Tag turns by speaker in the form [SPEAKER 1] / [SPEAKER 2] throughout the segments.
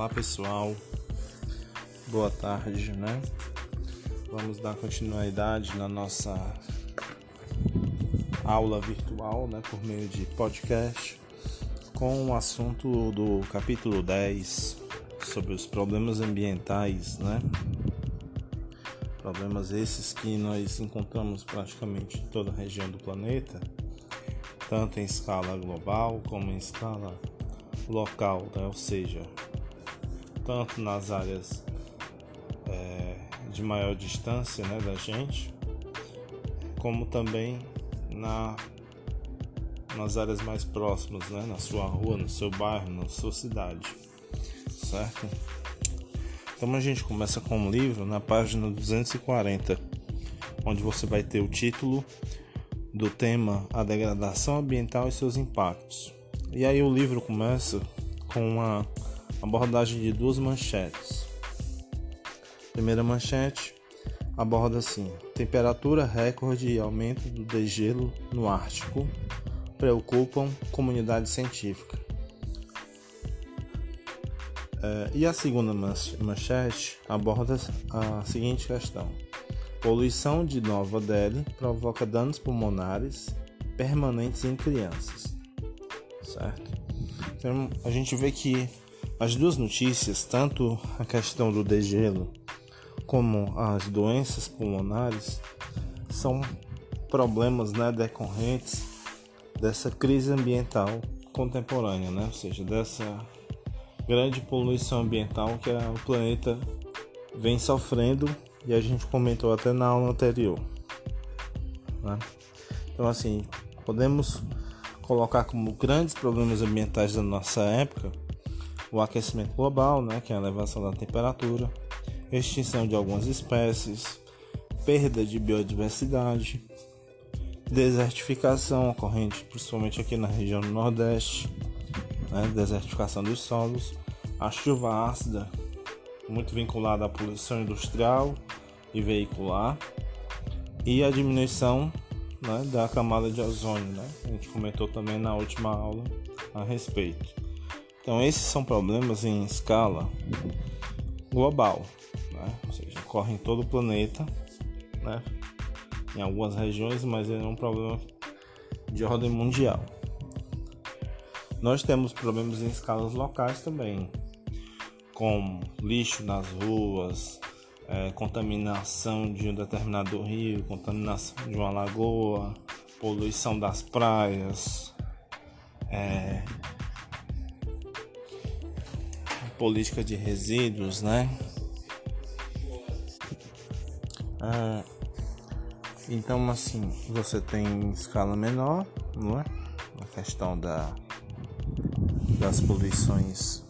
[SPEAKER 1] Olá pessoal, boa tarde, né? Vamos dar continuidade na nossa aula virtual, né, por meio de podcast, com o assunto do capítulo 10 sobre os problemas ambientais, né? Problemas esses que nós encontramos praticamente em toda a região do planeta, tanto em escala global como em escala local, né? ou seja, tanto nas áreas é, de maior distância né, da gente, como também na, nas áreas mais próximas, né, na sua rua, no seu bairro, na sua cidade, certo? Então a gente começa com um livro na página 240, onde você vai ter o título do tema A Degradação Ambiental e seus Impactos. E aí o livro começa com uma abordagem de duas manchetes. Primeira manchete aborda assim: temperatura recorde e aumento do degelo no Ártico preocupam comunidade científica. É, e a segunda manchete aborda a seguinte questão: poluição de Nova Delhi provoca danos pulmonares permanentes em crianças certo? Então a gente vê que as duas notícias, tanto a questão do degelo como as doenças pulmonares, são problemas né, decorrentes dessa crise ambiental contemporânea, né? ou seja, dessa grande poluição ambiental que o planeta vem sofrendo e a gente comentou até na aula anterior. Né? Então, assim, podemos colocar como grandes problemas ambientais da nossa época o aquecimento global, né, que é a elevação da temperatura, extinção de algumas espécies, perda de biodiversidade, desertificação ocorrente principalmente aqui na região do Nordeste, né, desertificação dos solos, a chuva ácida, muito vinculada à poluição industrial e veicular, e a diminuição né, da camada de ozônio, né? A gente comentou também na última aula a respeito. Então esses são problemas em escala global, né? Ou seja, ocorrem em todo o planeta, né? Em algumas regiões, mas é um problema de ordem mundial. Nós temos problemas em escalas locais também, como lixo nas ruas, é, contaminação de um determinado rio, contaminação de uma lagoa, poluição das praias, é, política de resíduos, né? É, então, assim, você tem escala menor, não é? A questão da, das poluições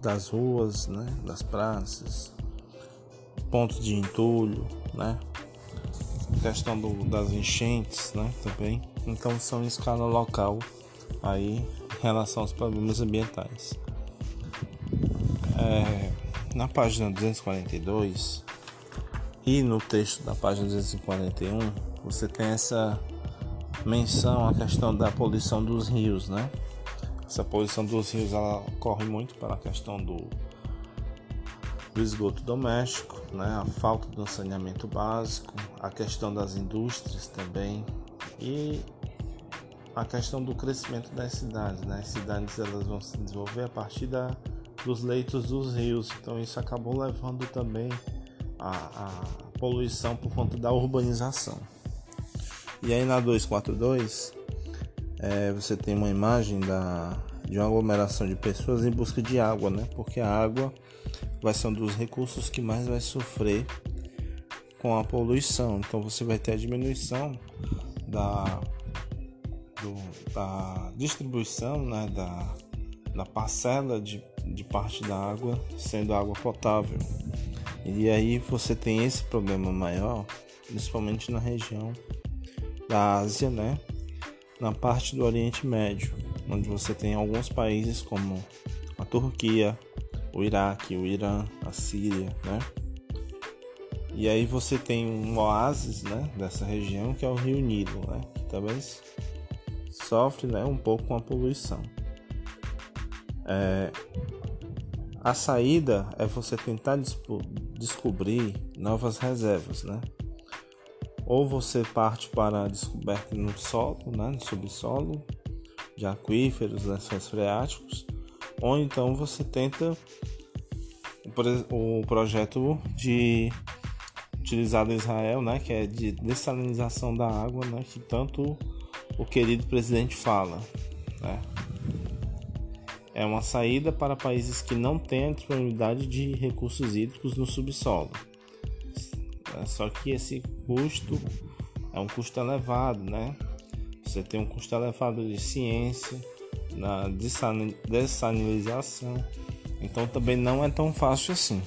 [SPEAKER 1] das ruas, né? Das praças, pontos de entulho, né? Questão do, das enchentes, né? Também. Então são em escala local aí em relação aos problemas ambientais. É, na página 242 e no texto da página 241 você tem essa menção à questão da poluição dos rios, né? Essa poluição dos rios ela ocorre muito pela questão do do esgoto doméstico, né, a falta do saneamento básico, a questão das indústrias também e a questão do crescimento das cidades. Né? As cidades elas vão se desenvolver a partir da, dos leitos dos rios, então isso acabou levando também a, a poluição por conta da urbanização. E aí na 242 é, você tem uma imagem da, de uma aglomeração de pessoas em busca de água, né? Porque a água vai ser um dos recursos que mais vai sofrer com a poluição. Então você vai ter a diminuição da, do, da distribuição né, da, da parcela de, de parte da água sendo água potável. E aí você tem esse problema maior, principalmente na região da Ásia, né? Na parte do Oriente Médio, onde você tem alguns países como a Turquia, o Iraque, o Irã, a Síria, né? E aí você tem um oásis, né, dessa região que é o Rio Nilo, né? Que também sofre, né, um pouco com a poluição. É... A saída é você tentar descobrir novas reservas, né? Ou você parte para a descoberta no solo, né, no subsolo, de aquíferos, lençóis freáticos, ou então você tenta o projeto de utilizado em Israel, né, que é de dessalinização da água, né, que tanto o querido presidente fala, né? É uma saída para países que não têm a disponibilidade de recursos hídricos no subsolo. É, só que esse custo é um custo elevado, né? Você tem um custo elevado de ciência, na dessalinização, então também não é tão fácil assim.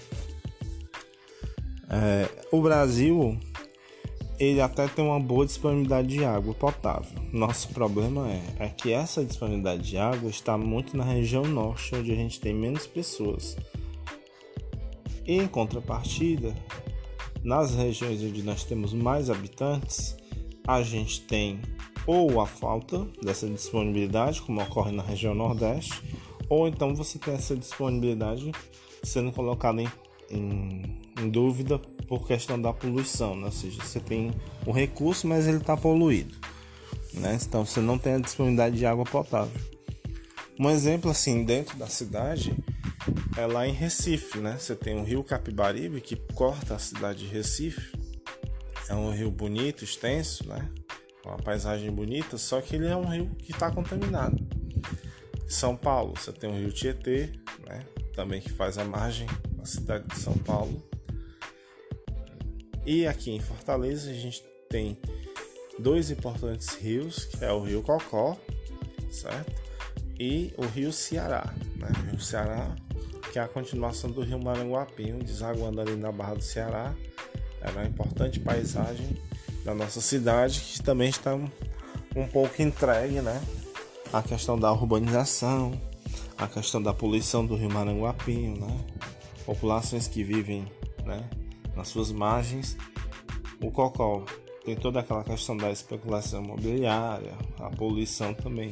[SPEAKER 1] É, o Brasil ele até tem uma boa disponibilidade de água potável. Nosso problema é, é que essa disponibilidade de água está muito na região norte, onde a gente tem menos pessoas. E em contrapartida, nas regiões onde nós temos mais habitantes, a gente tem ou a falta dessa disponibilidade, como ocorre na região Nordeste, ou então você tem essa disponibilidade sendo colocada em, em, em dúvida por questão da poluição, né? ou seja, você tem o recurso, mas ele está poluído, né? então você não tem a disponibilidade de água potável. Um exemplo assim dentro da cidade é lá em Recife, né? Você tem o rio Capibaribe que corta a cidade de Recife. É um rio bonito, extenso, né? Uma paisagem bonita, só que ele é um rio que está contaminado. São Paulo, você tem o rio Tietê, né? Também que faz a margem da cidade de São Paulo. E aqui em Fortaleza a gente tem dois importantes rios, que é o Rio Cocó, certo? E o Rio Ceará, né? O Rio Ceará, que é a continuação do Rio Maranguapinho, desaguando ali na Barra do Ceará. É uma importante paisagem da nossa cidade, que também está um pouco entregue, né? A questão da urbanização, a questão da poluição do Rio Maranguapinho, né? Populações que vivem, né? Nas suas margens. O Cocó tem toda aquela questão da especulação imobiliária, a poluição também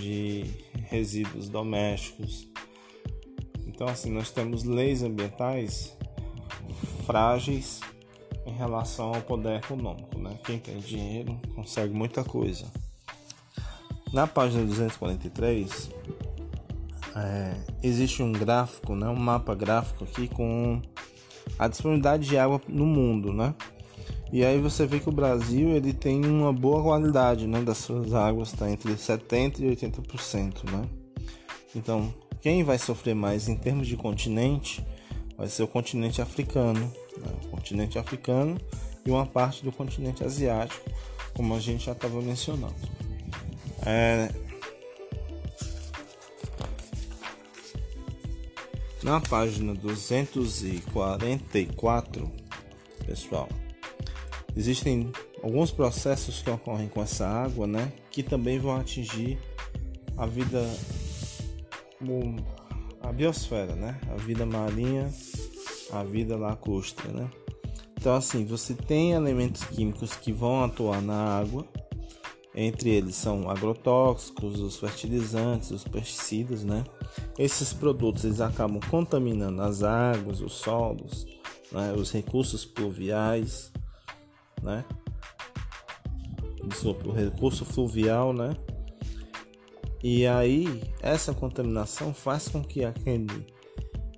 [SPEAKER 1] de resíduos domésticos. Então, assim, nós temos leis ambientais frágeis em relação ao poder econômico, né? Quem tem dinheiro consegue muita coisa. Na página 243 é, existe um gráfico, né? Um mapa gráfico aqui com a disponibilidade de água no mundo, né? E aí você vê que o Brasil ele tem uma boa qualidade, né, das suas águas, está entre 70 e 80%, né? Então, quem vai sofrer mais em termos de continente vai ser o continente africano, né? o continente africano e uma parte do continente asiático, como a gente já estava mencionando. É, Na página 244, pessoal, existem alguns processos que ocorrem com essa água, né, que também vão atingir a vida a biosfera, né, a vida marinha, a vida lacustre, né? Então assim, você tem elementos químicos que vão atuar na água, entre eles são agrotóxicos, os fertilizantes, os pesticidas, né? Esses produtos eles acabam contaminando as águas, os solos, né? os recursos pluviais, né? o recurso fluvial, né? E aí essa contaminação faz com que aquele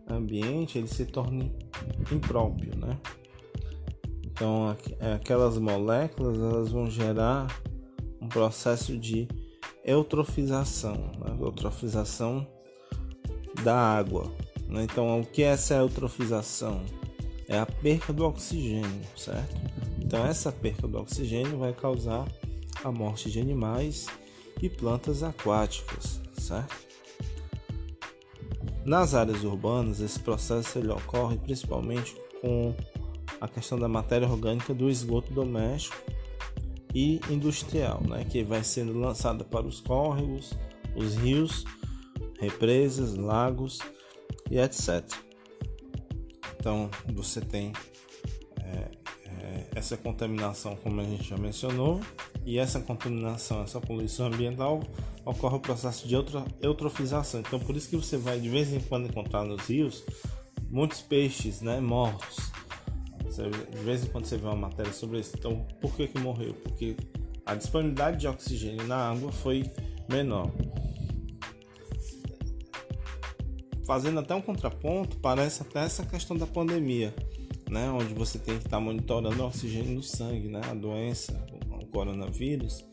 [SPEAKER 1] ambiente ele se torne impróprio, né? Então aquelas moléculas elas vão gerar um processo de eutrofização, né? eutrofização da água. Né? Então, o que é essa eutrofização? É a perca do oxigênio, certo? Então, essa perca do oxigênio vai causar a morte de animais e plantas aquáticas, certo? Nas áreas urbanas, esse processo ele ocorre principalmente com a questão da matéria orgânica do esgoto doméstico e industrial, né, que vai sendo lançada para os córregos, os rios, represas, lagos e etc. Então você tem é, é, essa contaminação, como a gente já mencionou, e essa contaminação, essa poluição ambiental, ocorre o processo de eutrofização. Então, por isso que você vai de vez em quando encontrar nos rios muitos peixes né, mortos. de vez em quando você vê uma matéria sobre isso. Então, por que, que morreu? Porque a disponibilidade de oxigênio na água foi menor. Fazendo até um contraponto, parece até essa questão da pandemia, né? onde você tem que estar monitorando o oxigênio no sangue, né? a doença, coronavírus,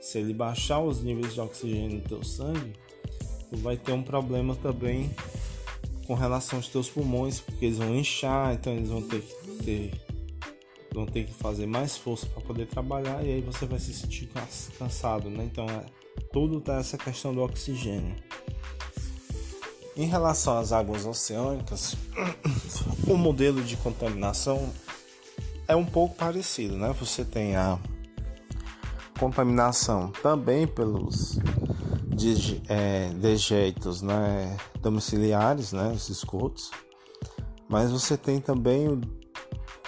[SPEAKER 1] se ele baixar os níveis de oxigênio no teu sangue, tu vai ter um problema também com relação aos teus pulmões, porque eles vão inchar, então eles vão ter que ter vão ter que fazer mais força para poder trabalhar e aí você vai se sentir cansado, né? Então é tudo tá essa questão do oxigênio. Em relação às águas oceânicas, o modelo de contaminação é um pouco parecido, né? Você tem a contaminação também pelos é, dejeitos né, domiciliares, né, os esgotos, mas você tem também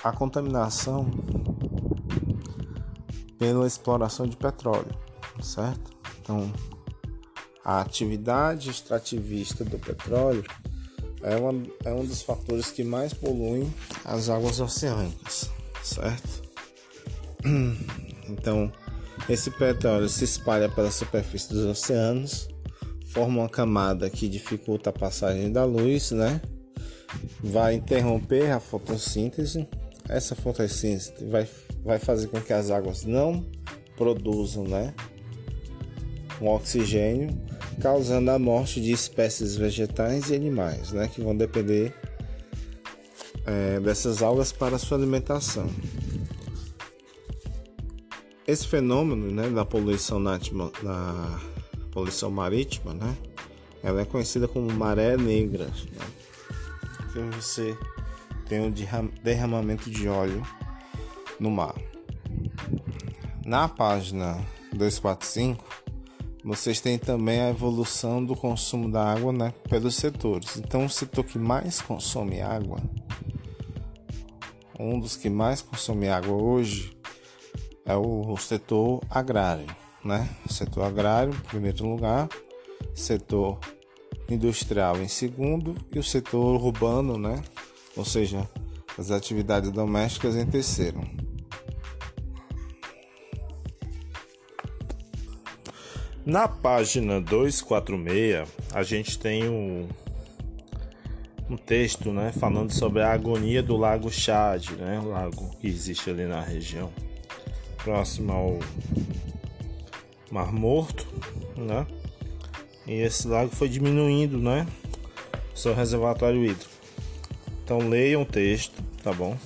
[SPEAKER 1] a contaminação pela exploração de petróleo, certo? Então, a atividade extrativista do petróleo é, uma, é um dos fatores que mais poluem as águas oceânicas, certo? Então, esse petróleo se espalha pela superfície dos oceanos, forma uma camada que dificulta a passagem da luz, né? Vai interromper a fotossíntese. Essa fotossíntese vai, vai fazer com que as águas não produzam, né? Um oxigênio, causando a morte de espécies vegetais e animais, né? Que vão depender é, dessas algas para sua alimentação. Esse fenômeno né, da poluição na, na poluição marítima, né, ela é conhecida como maré negra, né, que você tem um derramamento de óleo no mar. Na página 245, vocês têm também a evolução do consumo da água né, pelos setores. Então, o setor que mais consome água, um dos que mais consome água hoje, é o setor agrário, né? Setor agrário em primeiro lugar, setor industrial em segundo e o setor urbano, né? Ou seja, as atividades domésticas em terceiro. Na página 246, a gente tem um, um texto, né, falando sobre a agonia do Lago Chad, né, o lago que existe ali na região próximo ao Mar Morto, né? E esse lago foi diminuindo, né? Seu reservatório hídrico. Então leiam o texto, tá bom?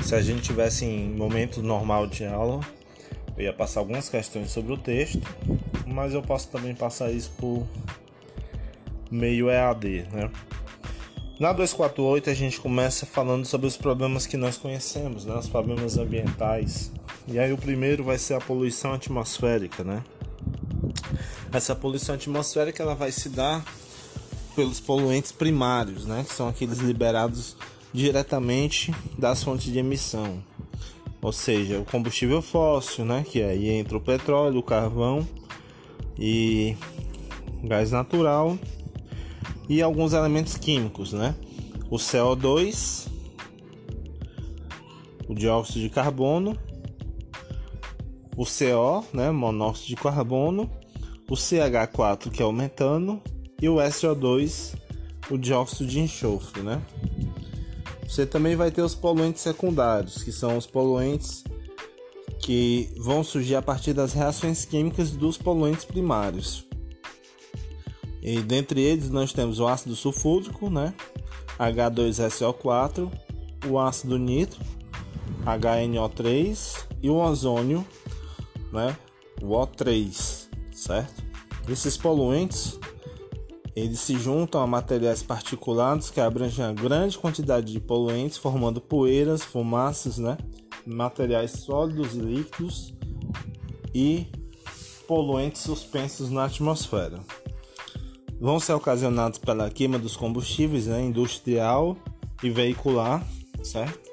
[SPEAKER 1] Se a gente tivesse em momento normal de aula, eu ia passar algumas questões sobre o texto, mas eu posso também passar isso por meio EAD, né? Na 248 a gente começa falando sobre os problemas que nós conhecemos, né? Os problemas ambientais, e aí o primeiro vai ser a poluição atmosférica, né? Essa poluição atmosférica ela vai se dar pelos poluentes primários, né? Que são aqueles liberados diretamente das fontes de emissão. Ou seja, o combustível fóssil, né? Que aí entra o petróleo, o carvão e gás natural e alguns elementos químicos, né? O CO2, o dióxido de carbono o CO, né, monóxido de carbono, o CH4, que é o metano, e o SO2, o dióxido de enxofre, né? Você também vai ter os poluentes secundários, que são os poluentes que vão surgir a partir das reações químicas dos poluentes primários. E dentre eles nós temos o ácido sulfúrico, né? H2SO4, o ácido nítrico, HNO3 e o ozônio, né? O O3, certo? Esses poluentes eles se juntam a materiais particulados que abrangem a grande quantidade de poluentes, formando poeiras, fumaças, né? Materiais sólidos e líquidos e poluentes suspensos na atmosfera. Vão ser ocasionados pela queima dos combustíveis né? industrial e veicular, certo?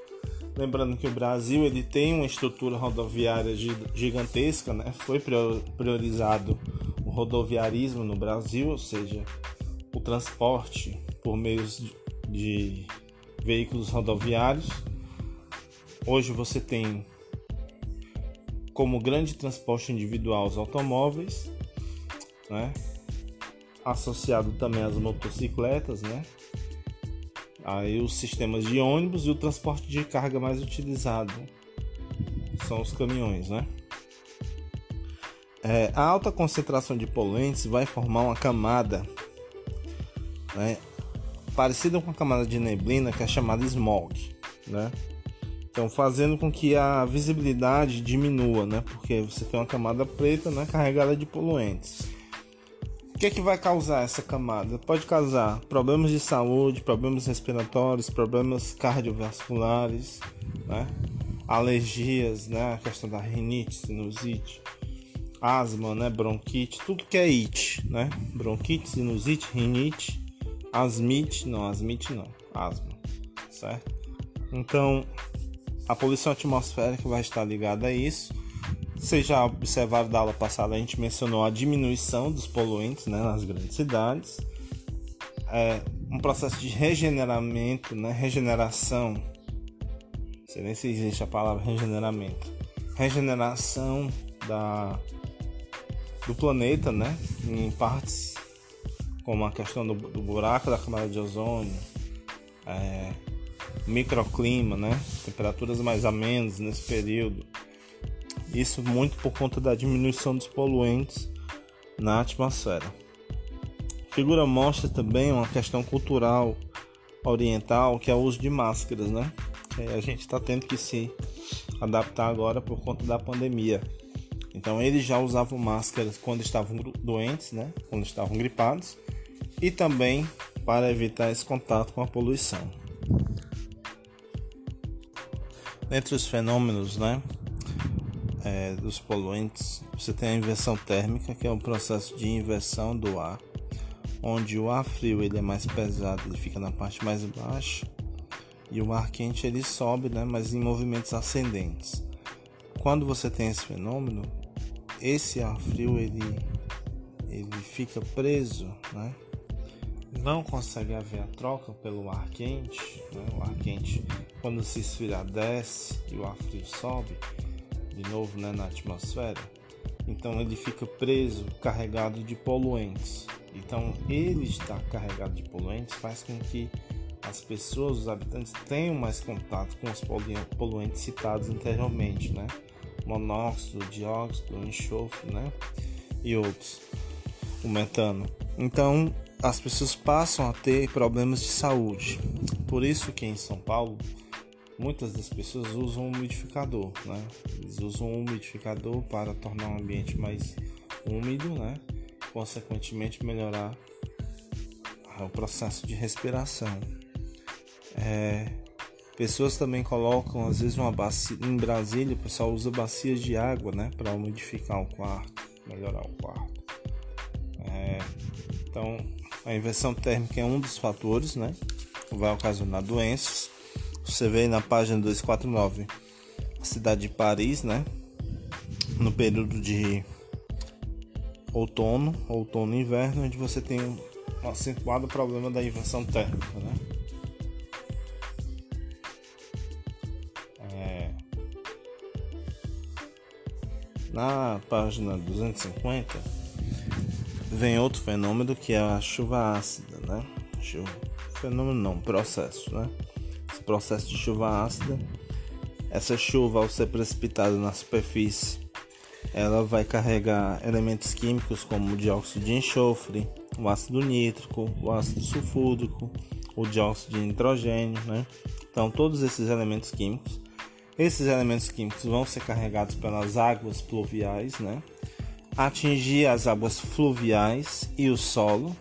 [SPEAKER 1] Lembrando que o Brasil ele tem uma estrutura rodoviária gigantesca, né? Foi priorizado o rodoviarismo no Brasil, ou seja, o transporte por meios de veículos rodoviários. Hoje você tem como grande transporte individual os automóveis, né? associado também às motocicletas, né? Aí os sistemas de ônibus e o transporte de carga mais utilizado são os caminhões, né? É, a alta concentração de poluentes vai formar uma camada né, parecida com a camada de neblina que é chamada smog, né? Então fazendo com que a visibilidade diminua, né? Porque você tem uma camada preta, né, carregada de poluentes. O que é que vai causar essa camada? Pode causar problemas de saúde, problemas respiratórios, problemas cardiovasculares, né? alergias, né? a questão da rinite, sinusite, asma, né? bronquite, tudo que é it, né? bronquite, sinusite, rinite, asmite, não, asmite não, asma, certo? Então, a poluição atmosférica vai estar ligada a isso. Vocês já observaram da aula passada, a gente mencionou a diminuição dos poluentes né, nas grandes cidades, é, um processo de regeneramento, né, regeneração, não sei nem se existe a palavra regeneramento, regeneração da, do planeta, né, em partes como a questão do, do buraco da camada de ozônio, é, microclima, né, temperaturas mais amenas nesse período, isso muito por conta da diminuição dos poluentes na atmosfera. A figura mostra também uma questão cultural oriental, que é o uso de máscaras, né? a gente está tendo que se adaptar agora por conta da pandemia. Então eles já usavam máscaras quando estavam doentes, né? Quando estavam gripados e também para evitar esse contato com a poluição. Entre os fenômenos, né, é, dos poluentes, você tem a inversão térmica, que é um processo de inversão do ar, onde o ar frio ele é mais pesado, ele fica na parte mais baixa, e o ar quente ele sobe, né, mas em movimentos ascendentes. Quando você tem esse fenômeno, esse ar frio ele, ele fica preso, né? não consegue haver a troca pelo ar quente, né? o ar quente quando se esfriar desce e o ar frio sobe, de novo né, na atmosfera, então ele fica preso, carregado de poluentes. Então ele estar carregado de poluentes faz com que as pessoas, os habitantes tenham mais contato com os poluentes citados anteriormente, né? Monóxido, dióxido, enxofre, né? E outros, o metano. Então as pessoas passam a ter problemas de saúde. Por isso que em São Paulo muitas das pessoas usam um umidificador, né? Eles usam um umidificador para tornar o ambiente mais úmido, né? Consequentemente melhorar o processo de respiração. É, pessoas também colocam às vezes uma bacia em Brasília, o pessoal usa bacias de água, né, para umidificar o quarto, melhorar o quarto. É, então a inversão térmica é um dos fatores, né, que vai ocasionar doenças. Você vê na página 249 a cidade de Paris, né? No período de outono, outono e inverno, onde você tem um acentuado problema da inversão térmica, né? É... Na página 250 vem outro fenômeno que é a chuva ácida, né? Fenômeno não, processo, né? Processo de chuva ácida. Essa chuva, ao ser precipitada na superfície, ela vai carregar elementos químicos como o dióxido de enxofre, o ácido nítrico, o ácido sulfúrico, o dióxido de nitrogênio, né? Então, todos esses elementos químicos, esses elementos químicos vão ser carregados pelas águas pluviais, né? Atingir as águas fluviais e o solo,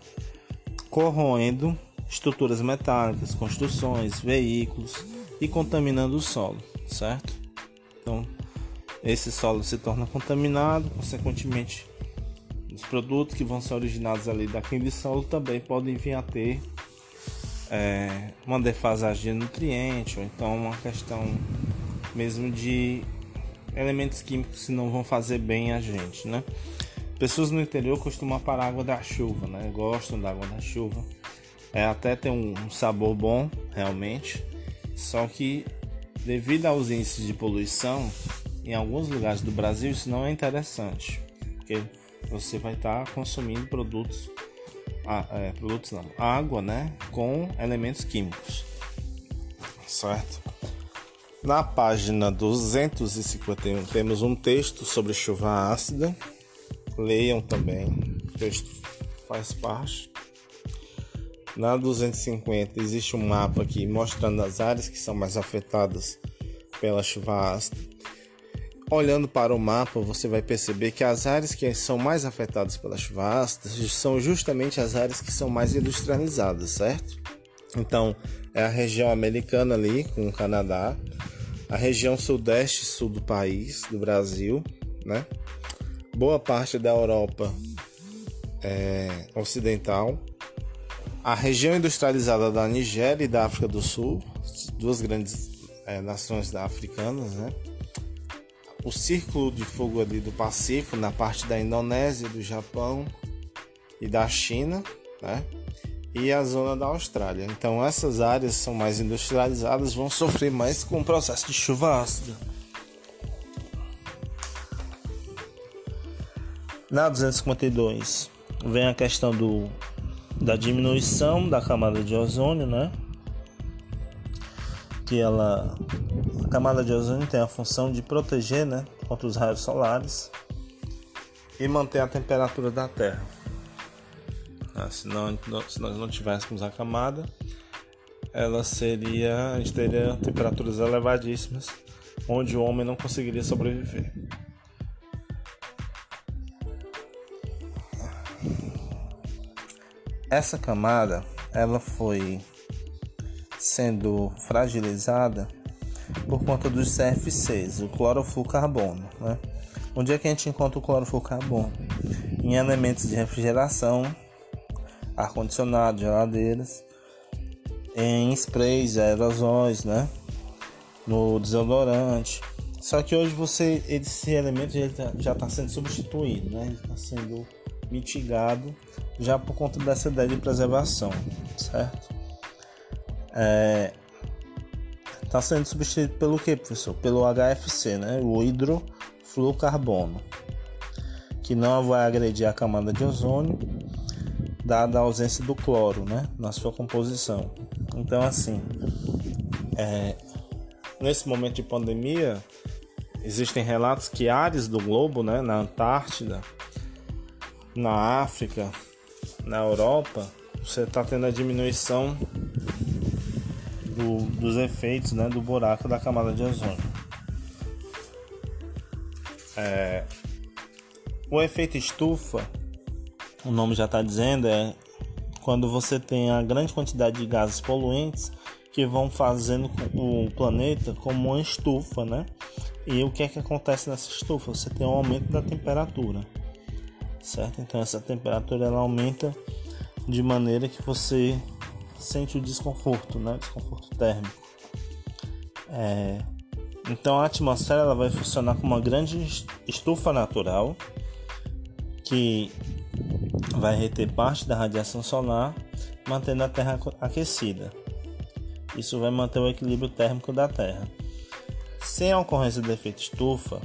[SPEAKER 1] corroendo estruturas metálicas, construções, veículos e contaminando o solo, certo? Então, esse solo se torna contaminado, consequentemente, os produtos que vão ser originados ali daquele solo também podem vir a ter é, uma defasagem de nutriente ou então uma questão mesmo de elementos químicos que não vão fazer bem a gente, né? Pessoas no interior costumam parar água da chuva, né? Gostam da água da chuva. É, até tem um sabor bom, realmente. Só que devido aos índices de poluição, em alguns lugares do Brasil isso não é interessante, porque você vai estar tá consumindo produtos, ah, é, produtos não, água, né, com elementos químicos, certo? Na página 251 temos um texto sobre chuva ácida. Leiam também, o texto faz parte. Na 250 existe um mapa aqui mostrando as áreas que são mais afetadas pela chuva ácida. Olhando para o mapa, você vai perceber que as áreas que são mais afetadas pela chuva ácida são justamente as áreas que são mais industrializadas, certo? Então, é a região americana ali, com o Canadá, a região sudeste sul do país, do Brasil, né? Boa parte da Europa é, ocidental, a região industrializada da Nigéria e da África do Sul, duas grandes é, nações africanas, né? O círculo de fogo ali do Pacífico, na parte da Indonésia, do Japão e da China, né? e a zona da Austrália. Então essas áreas são mais industrializadas, vão sofrer mais com o processo de chuva ácida. Na 252 vem a questão do, da diminuição da camada de ozônio, né? Que ela a camada de ozônio tem a função de proteger, né, contra os raios solares e manter a temperatura da Terra. Ah, se, não, se nós não tivéssemos a camada, ela seria. A gente teria temperaturas elevadíssimas, onde o homem não conseguiria sobreviver. Essa camada ela foi sendo fragilizada por conta dos CFCs, o clorofluorcarbono, né? Onde é que a gente encontra o clorofluorcarbono? Em elementos de refrigeração ar-condicionado, geladeiras, em sprays, aerosóis, né? No desodorante. Só que hoje você esse elemento já está sendo substituído, né? Está sendo mitigado já por conta dessa ideia de preservação, certo? É, está sendo substituído pelo que, professor? Pelo HFC, né? O hidrofluorcarbono, que não vai agredir a camada de ozônio dada a ausência do cloro né, na sua composição. Então, assim, é, nesse momento de pandemia, existem relatos que áreas do globo, né, na Antártida, na África, na Europa, você está tendo a diminuição do, dos efeitos né, do buraco da camada de ozônio. É, o efeito estufa o nome já está dizendo, é quando você tem a grande quantidade de gases poluentes que vão fazendo o planeta como uma estufa, né? E o que é que acontece nessa estufa? Você tem um aumento da temperatura, certo? Então essa temperatura ela aumenta de maneira que você sente o desconforto, né? Desconforto térmico. É... Então a atmosfera ela vai funcionar como uma grande estufa natural que vai reter parte da radiação solar, mantendo a Terra aquecida. Isso vai manter o equilíbrio térmico da Terra. Sem a ocorrência do efeito estufa,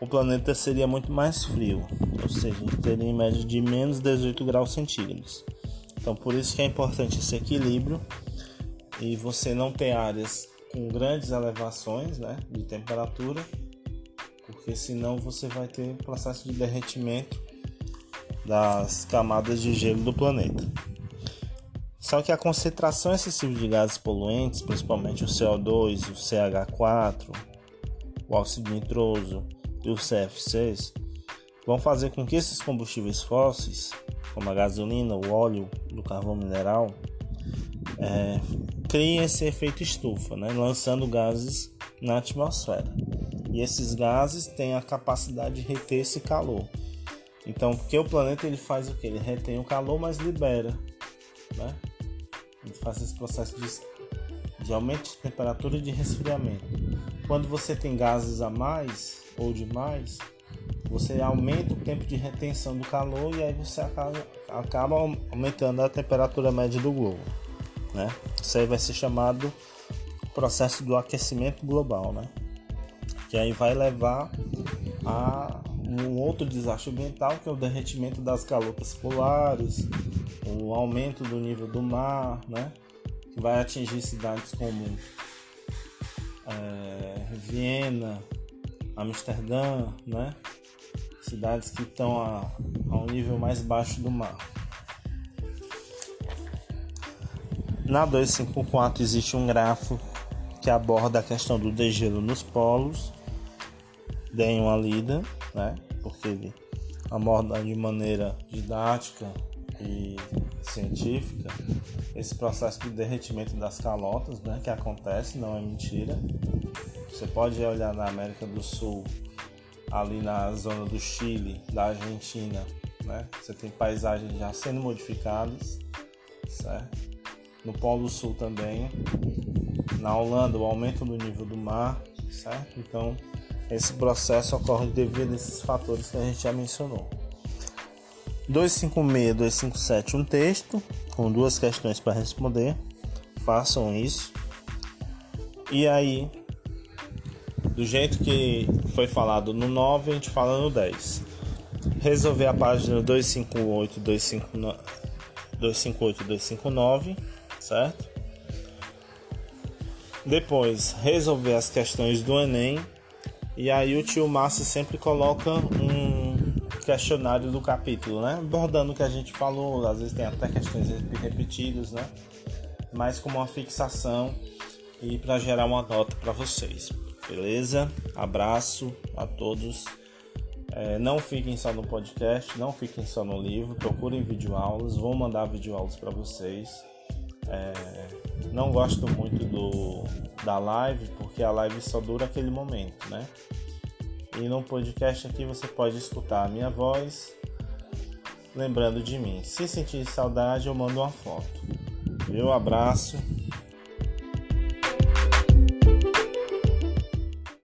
[SPEAKER 1] o planeta seria muito mais frio, ou seja, teria em média de menos 18 graus centígrados. Então, por isso que é importante esse equilíbrio e você não ter áreas com grandes elevações né, de temperatura, porque senão você vai ter processo de derretimento das camadas de gelo do planeta. Só que a concentração excessiva de gases poluentes, principalmente o CO2, o CH4, o óxido nitroso e os CFCs, vão fazer com que esses combustíveis fósseis, como a gasolina, o óleo do carvão mineral, é, criem esse efeito estufa, né, lançando gases na atmosfera. E esses gases têm a capacidade de reter esse calor. Então, porque o planeta ele faz o que? Ele retém o calor, mas libera, né? Ele faz esse processo de, de aumento de temperatura e de resfriamento. Quando você tem gases a mais ou demais, você aumenta o tempo de retenção do calor e aí você acaba, acaba aumentando a temperatura média do globo, né? Isso aí vai ser chamado processo do aquecimento global, né? Que aí vai levar a um outro desastre ambiental que é o derretimento das calotas polares, o aumento do nível do mar, né? Que vai atingir cidades como é, Viena, Amsterdã, né? cidades que estão a, a um nível mais baixo do mar. Na 254 existe um grafo que aborda a questão do degelo nos polos. Deem uma lida, né? Porque ele aborda de maneira didática e científica esse processo de derretimento das calotas, né? Que acontece, não é mentira. Você pode olhar na América do Sul ali na zona do Chile, da Argentina, né? Você tem paisagens já sendo modificadas, certo? No Polo Sul também. Na Holanda, o aumento do nível do mar, certo? Então, esse processo ocorre devido a esses fatores que a gente já mencionou. 256, 257, um texto com duas questões para responder. Façam isso. E aí, do jeito que foi falado no 9, a gente fala no 10. Resolver a página 258, 259, 258, 259, certo? Depois, resolver as questões do Enem. E aí o tio Márcio sempre coloca um questionário do capítulo, né? Abordando o que a gente falou, às vezes tem até questões repetidas, né? Mas como uma fixação e para gerar uma nota para vocês. Beleza? Abraço a todos. É, não fiquem só no podcast, não fiquem só no livro, procurem videoaulas, vou mandar videoaulas para vocês. É, não gosto muito do, da live, porque a live só dura aquele momento, né? E no podcast aqui você pode escutar a minha voz, lembrando de mim. Se sentir saudade, eu mando uma foto. Meu abraço